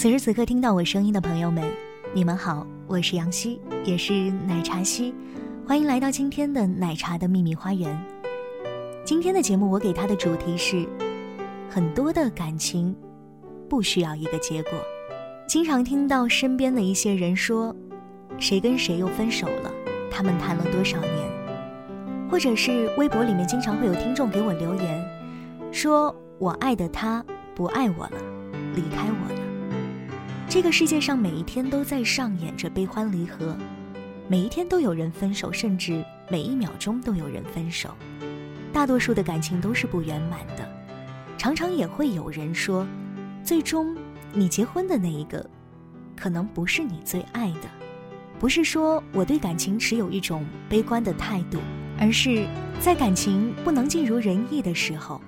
此时此刻听到我声音的朋友们，你们好，我是杨希，也是奶茶希，欢迎来到今天的奶茶的秘密花园。今天的节目我给他的主题是：很多的感情不需要一个结果。经常听到身边的一些人说，谁跟谁又分手了，他们谈了多少年？或者是微博里面经常会有听众给我留言，说我爱的他不爱我了，离开我了。这个世界上每一天都在上演着悲欢离合，每一天都有人分手，甚至每一秒钟都有人分手。大多数的感情都是不圆满的，常常也会有人说，最终你结婚的那一个，可能不是你最爱的。不是说我对感情持有一种悲观的态度。而是在感情不能尽如人意的时候，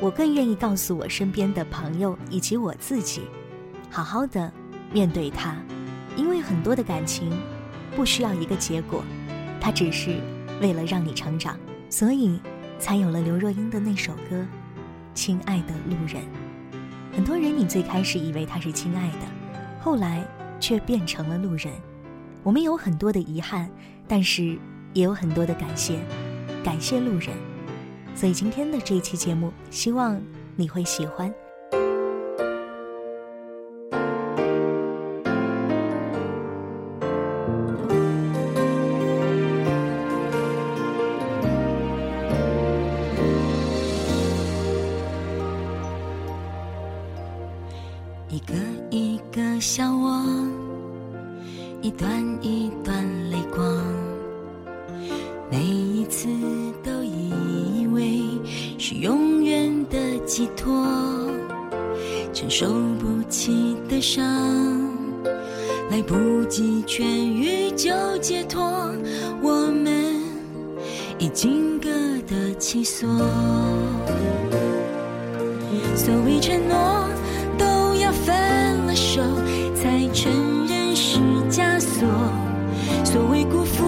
我更愿意告诉我身边的朋友以及我自己，好好的面对它，因为很多的感情不需要一个结果，它只是为了让你成长，所以才有了刘若英的那首歌《亲爱的路人》。很多人你最开始以为他是亲爱的，后来却变成了路人。我们有很多的遗憾，但是。也有很多的感谢，感谢路人，所以今天的这一期节目，希望你会喜欢。托，承受不起的伤，来不及痊愈就解脱，我们已经各得其所。所谓承诺，都要分了手才承认是枷锁。所谓辜负。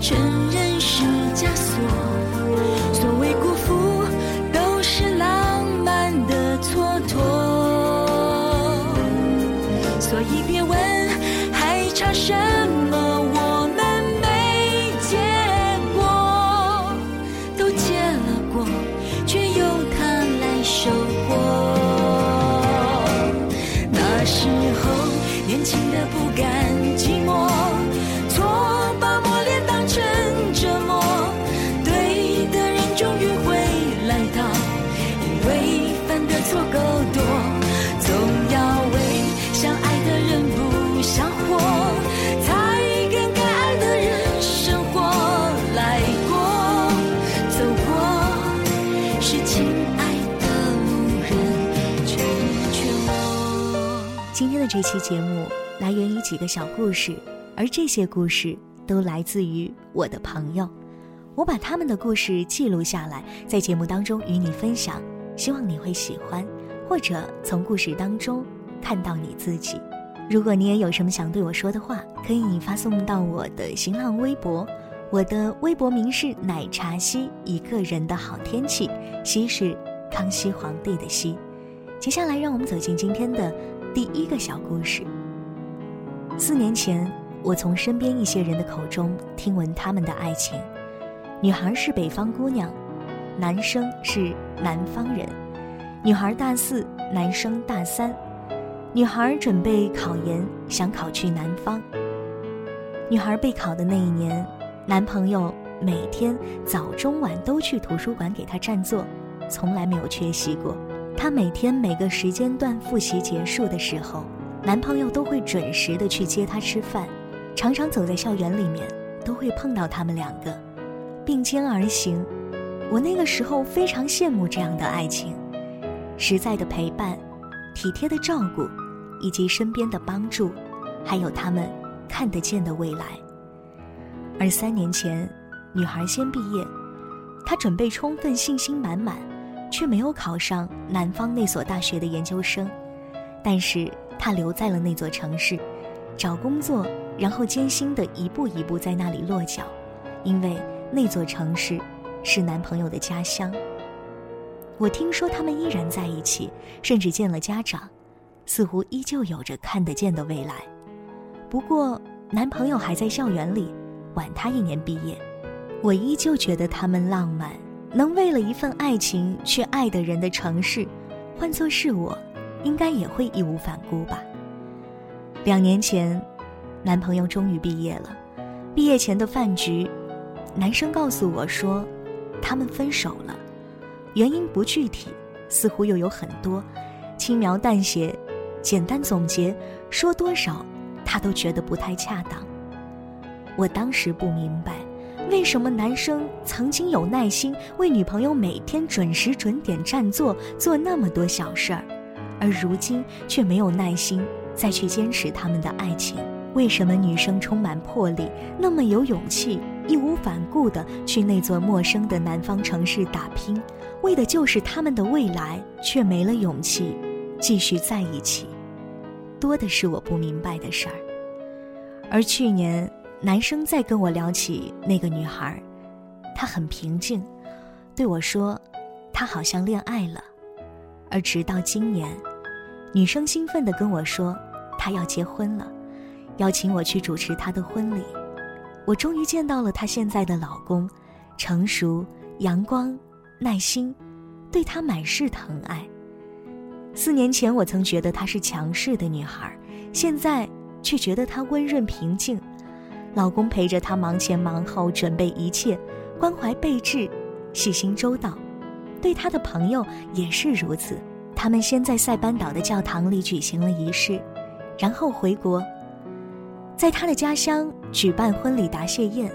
全这期节目来源于几个小故事，而这些故事都来自于我的朋友。我把他们的故事记录下来，在节目当中与你分享。希望你会喜欢，或者从故事当中看到你自己。如果你也有什么想对我说的话，可以发送到我的新浪微博，我的微博名是奶茶西，一个人的好天气，西是康熙皇帝的西。接下来，让我们走进今天的第一个小故事。四年前，我从身边一些人的口中听闻他们的爱情，女孩是北方姑娘。男生是南方人，女孩大四，男生大三。女孩准备考研，想考去南方。女孩备考的那一年，男朋友每天早中晚都去图书馆给她占座，从来没有缺席过。她每天每个时间段复习结束的时候，男朋友都会准时的去接她吃饭，常常走在校园里面都会碰到他们两个，并肩而行。我那个时候非常羡慕这样的爱情，实在的陪伴，体贴的照顾，以及身边的帮助，还有他们看得见的未来。而三年前，女孩先毕业，她准备充分，信心满满，却没有考上南方那所大学的研究生，但是她留在了那座城市，找工作，然后艰辛的一步一步在那里落脚，因为那座城市。是男朋友的家乡。我听说他们依然在一起，甚至见了家长，似乎依旧有着看得见的未来。不过，男朋友还在校园里，晚他一年毕业。我依旧觉得他们浪漫，能为了一份爱情去爱的人的城市，换作是我，应该也会义无反顾吧。两年前，男朋友终于毕业了。毕业前的饭局，男生告诉我说。他们分手了，原因不具体，似乎又有很多，轻描淡写，简单总结，说多少，他都觉得不太恰当。我当时不明白，为什么男生曾经有耐心为女朋友每天准时准点占座，做那么多小事儿，而如今却没有耐心再去坚持他们的爱情。为什么女生充满魄力，那么有勇气，义无反顾地去那座陌生的南方城市打拼，为的就是他们的未来，却没了勇气继续在一起？多的是我不明白的事儿。而去年，男生在跟我聊起那个女孩，他很平静，对我说，他好像恋爱了。而直到今年，女生兴奋地跟我说，她要结婚了。邀请我去主持她的婚礼，我终于见到了她现在的老公，成熟、阳光、耐心，对她满是疼爱。四年前我曾觉得她是强势的女孩，现在却觉得她温润平静。老公陪着她忙前忙后，准备一切，关怀备至，细心周到。对她的朋友也是如此。他们先在塞班岛的教堂里举行了仪式，然后回国。在他的家乡举办婚礼答谢宴，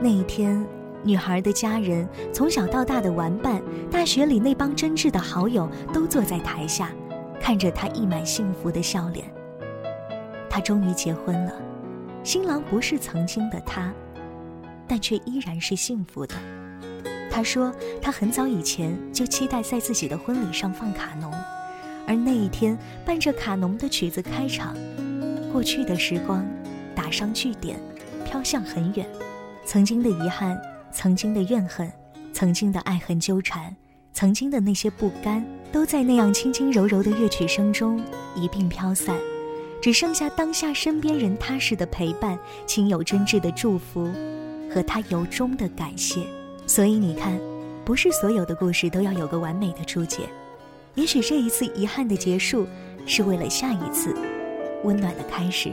那一天，女孩的家人从小到大的玩伴，大学里那帮真挚的好友都坐在台下，看着她溢满幸福的笑脸。她终于结婚了，新郎不是曾经的他，但却依然是幸福的。他说，他很早以前就期待在自己的婚礼上放卡农，而那一天伴着卡农的曲子开场，过去的时光。打上句点，飘向很远。曾经的遗憾，曾经的怨恨，曾经的爱恨纠缠，曾经的那些不甘，都在那样轻轻柔柔的乐曲声中一并飘散，只剩下当下身边人踏实的陪伴，亲友真挚的祝福，和他由衷的感谢。所以你看，不是所有的故事都要有个完美的注解，也许这一次遗憾的结束，是为了下一次温暖的开始。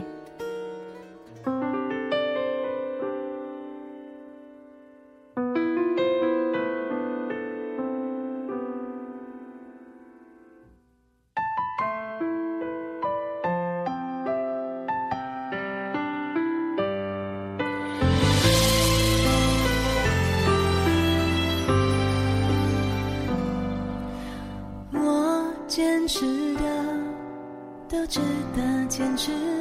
值得坚持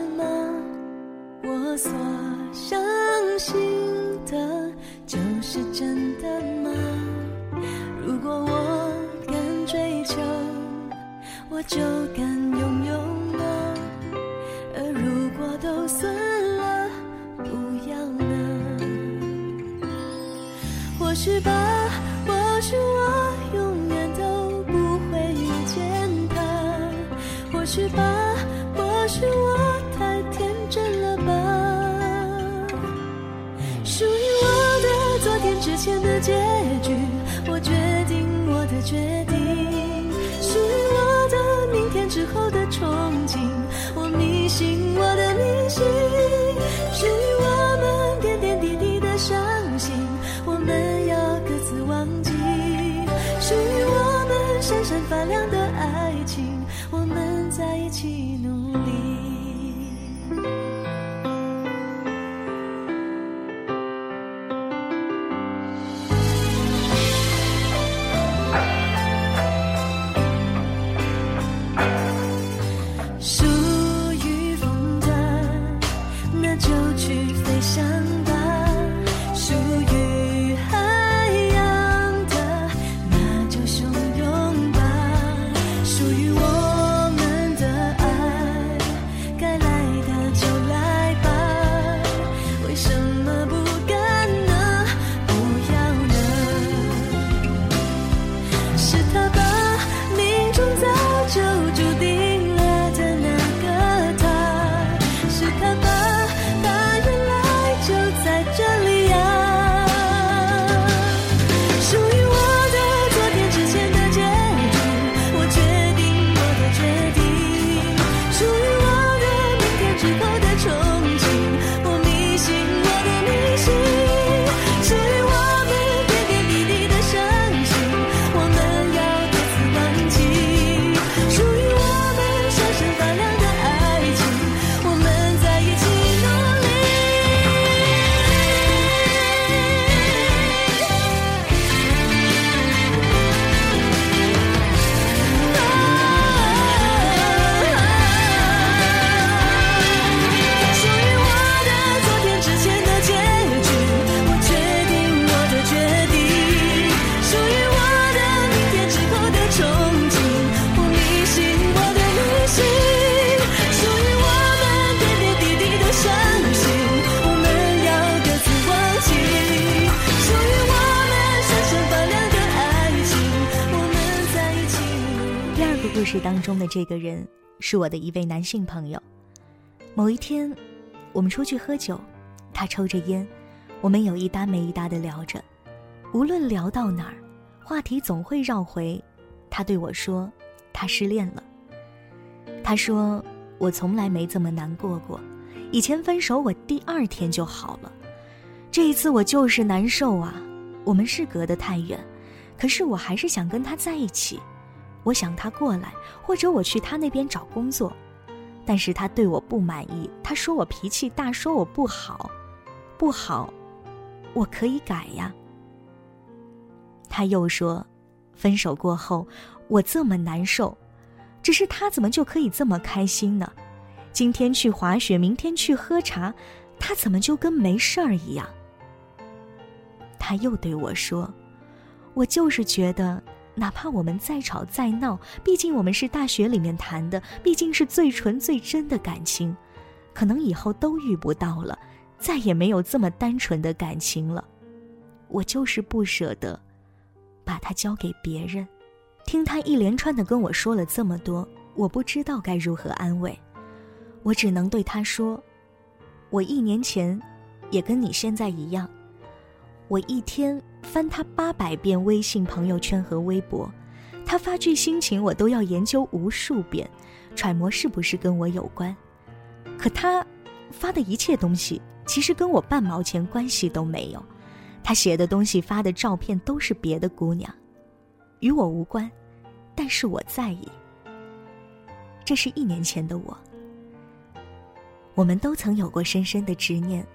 是我的一位男性朋友。某一天，我们出去喝酒，他抽着烟，我们有一搭没一搭的聊着。无论聊到哪儿，话题总会绕回他对我说，他失恋了。他说我从来没这么难过过，以前分手我第二天就好了，这一次我就是难受啊。我们是隔得太远，可是我还是想跟他在一起。我想他过来，或者我去他那边找工作，但是他对我不满意，他说我脾气大，说我不好，不好，我可以改呀。他又说，分手过后我这么难受，只是他怎么就可以这么开心呢？今天去滑雪，明天去喝茶，他怎么就跟没事儿一样？他又对我说，我就是觉得。哪怕我们再吵再闹，毕竟我们是大学里面谈的，毕竟是最纯最真的感情，可能以后都遇不到了，再也没有这么单纯的感情了。我就是不舍得把它交给别人。听他一连串的跟我说了这么多，我不知道该如何安慰，我只能对他说：“我一年前也跟你现在一样。”我一天翻他八百遍微信朋友圈和微博，他发句心情我都要研究无数遍，揣摩是不是跟我有关。可他发的一切东西其实跟我半毛钱关系都没有，他写的东西发的照片都是别的姑娘，与我无关，但是我在意。这是一年前的我，我们都曾有过深深的执念，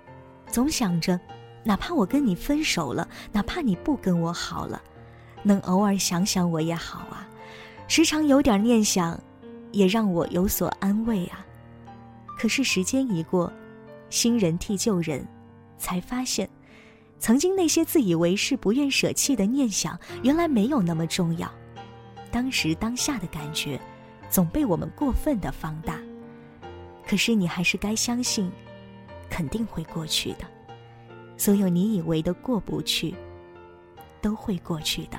总想着。哪怕我跟你分手了，哪怕你不跟我好了，能偶尔想想我也好啊。时常有点念想，也让我有所安慰啊。可是时间一过，新人替旧人，才发现，曾经那些自以为是、不愿舍弃的念想，原来没有那么重要。当时当下的感觉，总被我们过分的放大。可是你还是该相信，肯定会过去的。所有你以为的过不去，都会过去的。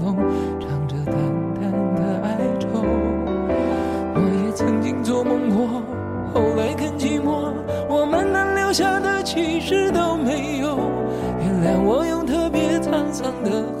事都没有。原谅我用特别沧桑的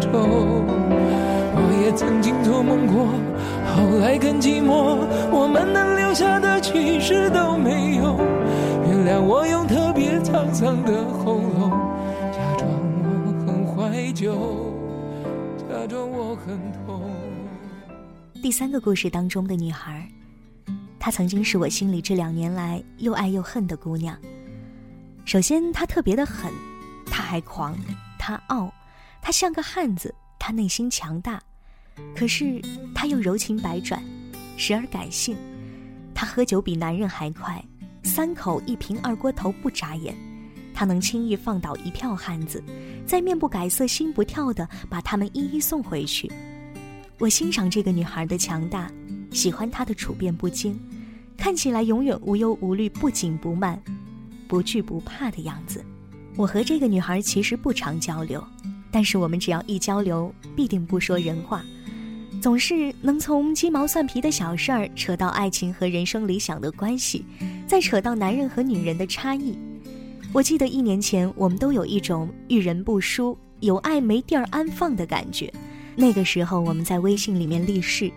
愁。我也曾经做梦过，后来更寂寞，我们能留下的其实都没有。原谅我用特别沧桑的喉咙，假装我很怀旧，假装我很痛。第三个故事当中的女孩，她曾经是我心里这两年来又爱又恨的姑娘。首先，她特别的狠，她还狂，她傲，他像个汉子，他内心强大。可是，他又柔情百转，时而感性。他喝酒比男人还快，三口一瓶二锅头不眨眼。他能轻易放倒一票汉子，再面不改色心不跳的把他们一一送回去。我欣赏这个女孩的强大，喜欢她的处变不惊，看起来永远无忧无虑、不紧不慢、不惧不怕的样子。我和这个女孩其实不常交流，但是我们只要一交流，必定不说人话，总是能从鸡毛蒜皮的小事儿扯到爱情和人生理想的关系，再扯到男人和女人的差异。我记得一年前，我们都有一种遇人不淑、有爱没地儿安放的感觉。那个时候，我们在微信里面立誓，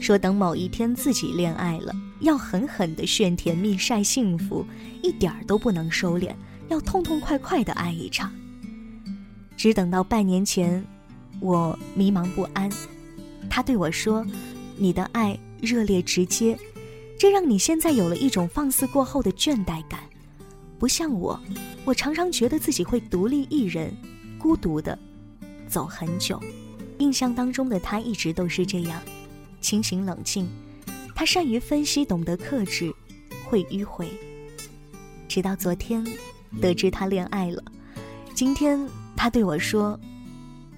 说等某一天自己恋爱了，要狠狠地炫甜蜜、晒幸福，一点儿都不能收敛，要痛痛快快的爱一场。只等到半年前，我迷茫不安，他对我说：“你的爱热烈直接，这让你现在有了一种放肆过后的倦怠感，不像我，我常常觉得自己会独立一人，孤独的走很久。”印象当中的他一直都是这样，清醒冷静。他善于分析，懂得克制，会迂回。直到昨天，得知他恋爱了。今天他对我说：“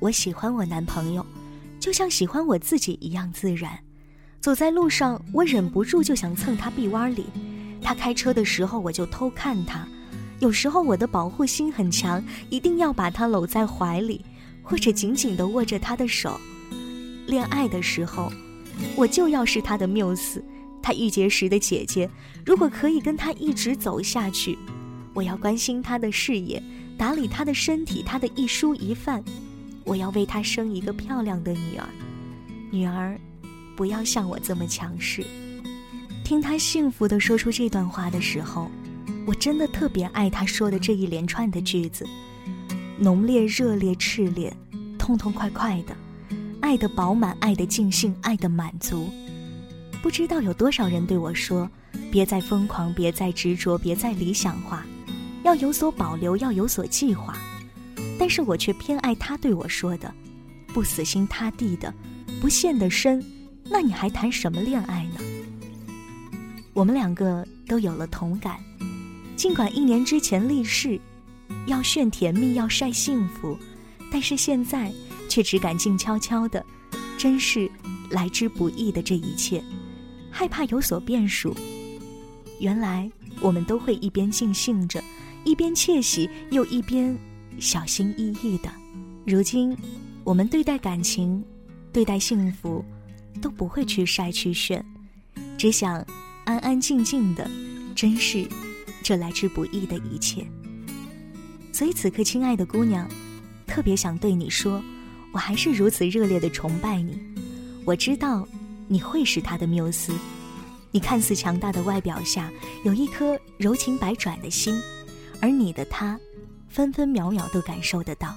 我喜欢我男朋友，就像喜欢我自己一样自然。走在路上，我忍不住就想蹭他臂弯里。他开车的时候我就偷看他，有时候我的保护心很强，一定要把他搂在怀里，或者紧紧地握着他的手。恋爱的时候，我就要是他的缪斯，他遇结时的姐姐。如果可以跟他一直走下去，我要关心他的事业，打理他的身体，他的一蔬一饭。我要为他生一个漂亮的女儿，女儿，不要像我这么强势。听他幸福地说出这段话的时候，我真的特别爱他说的这一连串的句子：浓烈、热烈、炽烈，痛痛快快的，爱的饱满，爱的尽兴，爱的满足。不知道有多少人对我说：“别再疯狂，别再执着，别再理想化，要有所保留，要有所计划。”但是我却偏爱他对我说的：“不死心塌地的，不陷得深，那你还谈什么恋爱呢？”我们两个都有了同感，尽管一年之前立誓要炫甜蜜，要晒幸福，但是现在却只敢静悄悄的，真是来之不易的这一切，害怕有所变数。原来我们都会一边尽兴着，一边窃喜，又一边。小心翼翼的，如今，我们对待感情，对待幸福，都不会去晒去炫，只想安安静静的，珍视这来之不易的一切。所以此刻，亲爱的姑娘，特别想对你说，我还是如此热烈的崇拜你。我知道你会是他的缪斯，你看似强大的外表下，有一颗柔情百转的心，而你的他。分分秒秒都感受得到。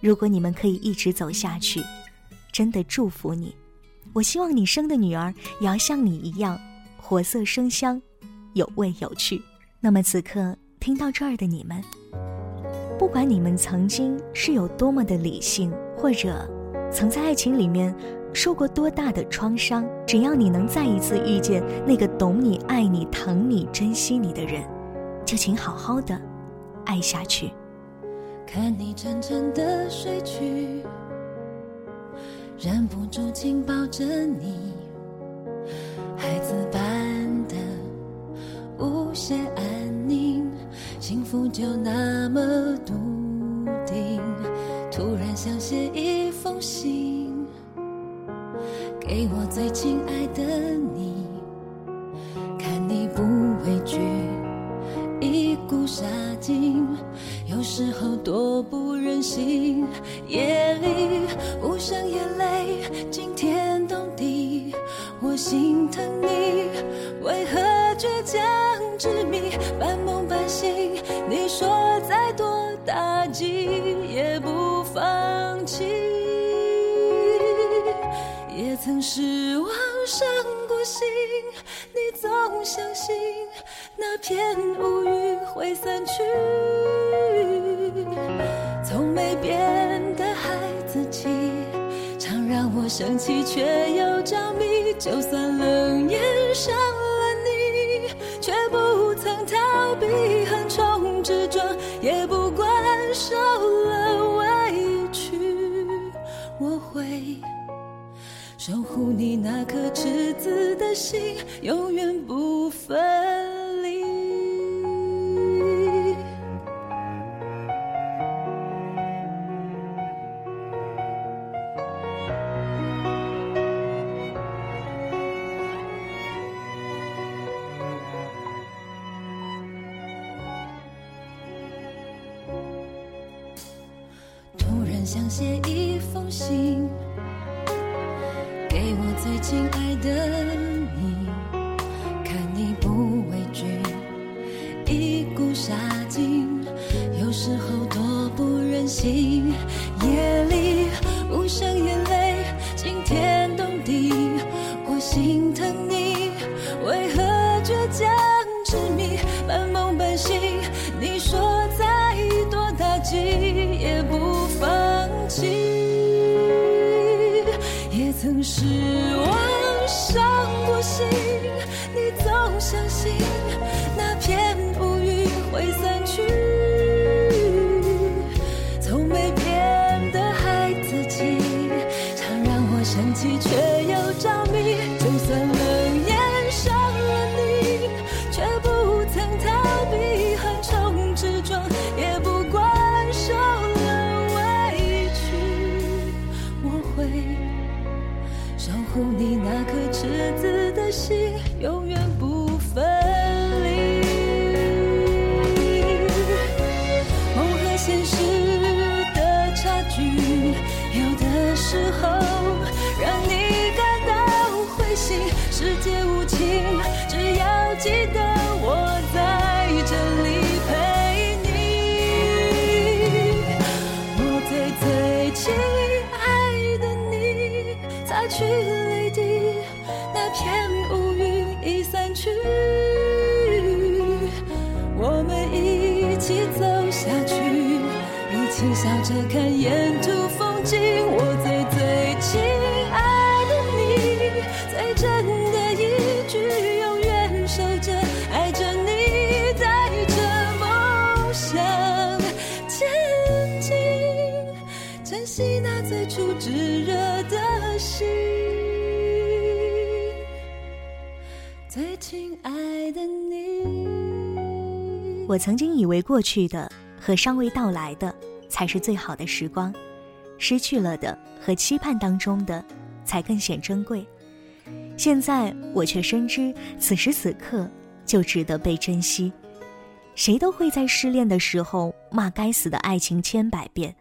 如果你们可以一直走下去，真的祝福你。我希望你生的女儿也要像你一样，活色生香，有味有趣。那么此刻听到这儿的你们，不管你们曾经是有多么的理性，或者曾在爱情里面受过多大的创伤，只要你能再一次遇见那个懂你、爱你、疼你、珍惜你的人，就请好好的。爱下去，看你沉沉的睡去，忍不住紧抱着你，孩子般的无限安宁，幸福就那么笃定。突然想写一封信，给我最亲爱的你，一股杀劲，有时候多不忍心。夜里无声眼泪惊天动地，我心疼你，为何倔强执迷，半梦半醒？你说再多打击也不放弃，也曾失望伤过心，你总相信。那片乌云会散去，从没变的孩子气，常让我生气却又着迷。就算冷眼伤了你，却不曾逃避横冲直撞，也不管受了委屈，我会守护你那颗赤子的心，永远不分。想写一封信，给我最亲爱的炙热的心。最亲爱的你。我曾经以为过去的和尚未到来的才是最好的时光，失去了的和期盼当中的才更显珍贵。现在我却深知，此时此刻就值得被珍惜。谁都会在失恋的时候骂该死的爱情千百遍，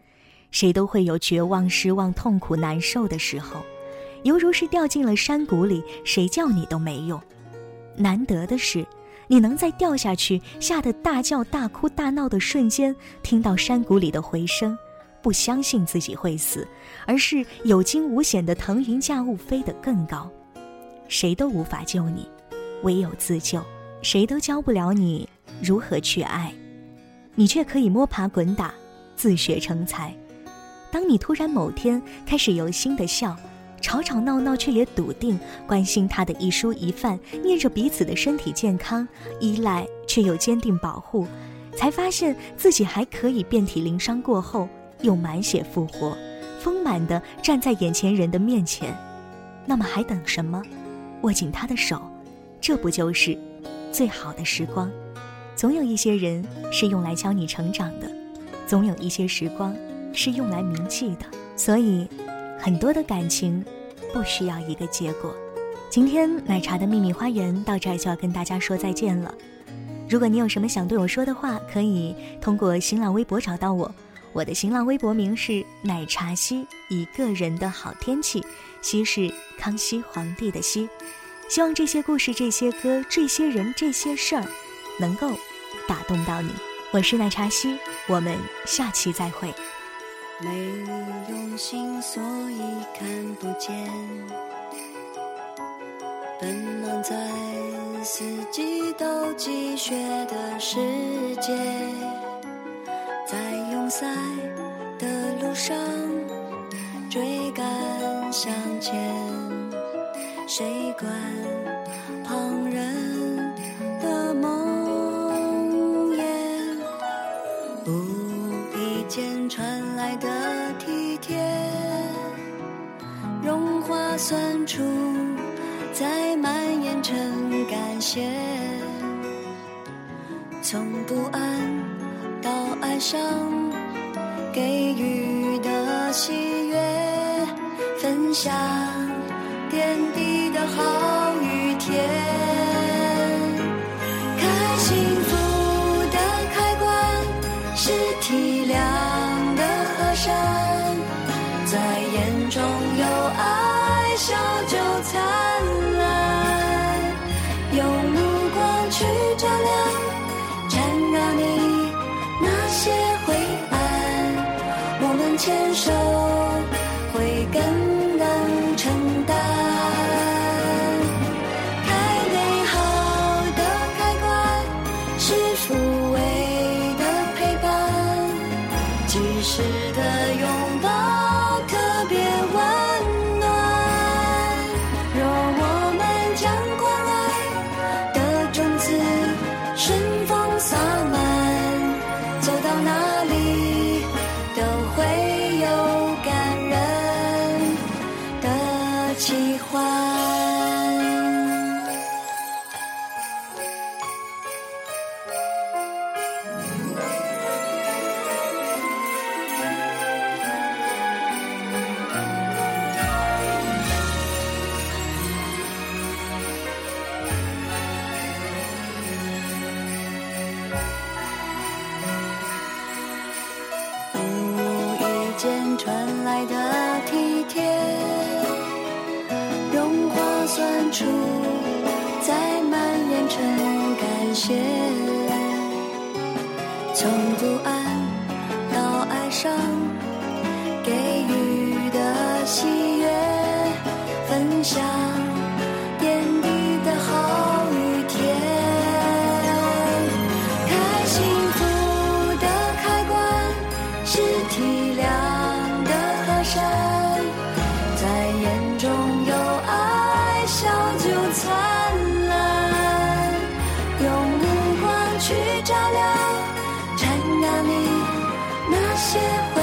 谁都会有绝望、失望、痛苦、难受的时候，犹如是掉进了山谷里，谁叫你都没用。难得的是，你能在掉下去、吓得大叫、大哭、大闹的瞬间，听到山谷里的回声，不相信自己会死，而是有惊无险的腾云驾雾，飞得更高。谁都无法救你，唯有自救。谁都教不了你如何去爱，你却可以摸爬滚打，自学成才。当你突然某天开始由心的笑。吵吵闹闹，却也笃定关心他的一蔬一饭，念着彼此的身体健康，依赖却又坚定保护，才发现自己还可以遍体鳞伤过后又满血复活，丰满的站在眼前人的面前。那么还等什么？握紧他的手，这不就是最好的时光？总有一些人是用来教你成长的，总有一些时光是用来铭记的。所以，很多的感情。不需要一个结果。今天奶茶的秘密花园到这儿就要跟大家说再见了。如果你有什么想对我说的话，可以通过新浪微博找到我。我的新浪微博名是奶茶西，一个人的好天气，西是康熙皇帝的西。希望这些故事、这些歌、这些人、这些事儿，能够打动到你。我是奶茶西，我们下期再会。没用心，所以看不见。奔忙在四季都积雪的世界，在拥塞的路上追赶向前，谁管旁人酸楚，在蔓延成感谢。从不安到爱上，给予的喜悦，分享点滴的好小韭菜。传来的体贴，融化酸楚，结。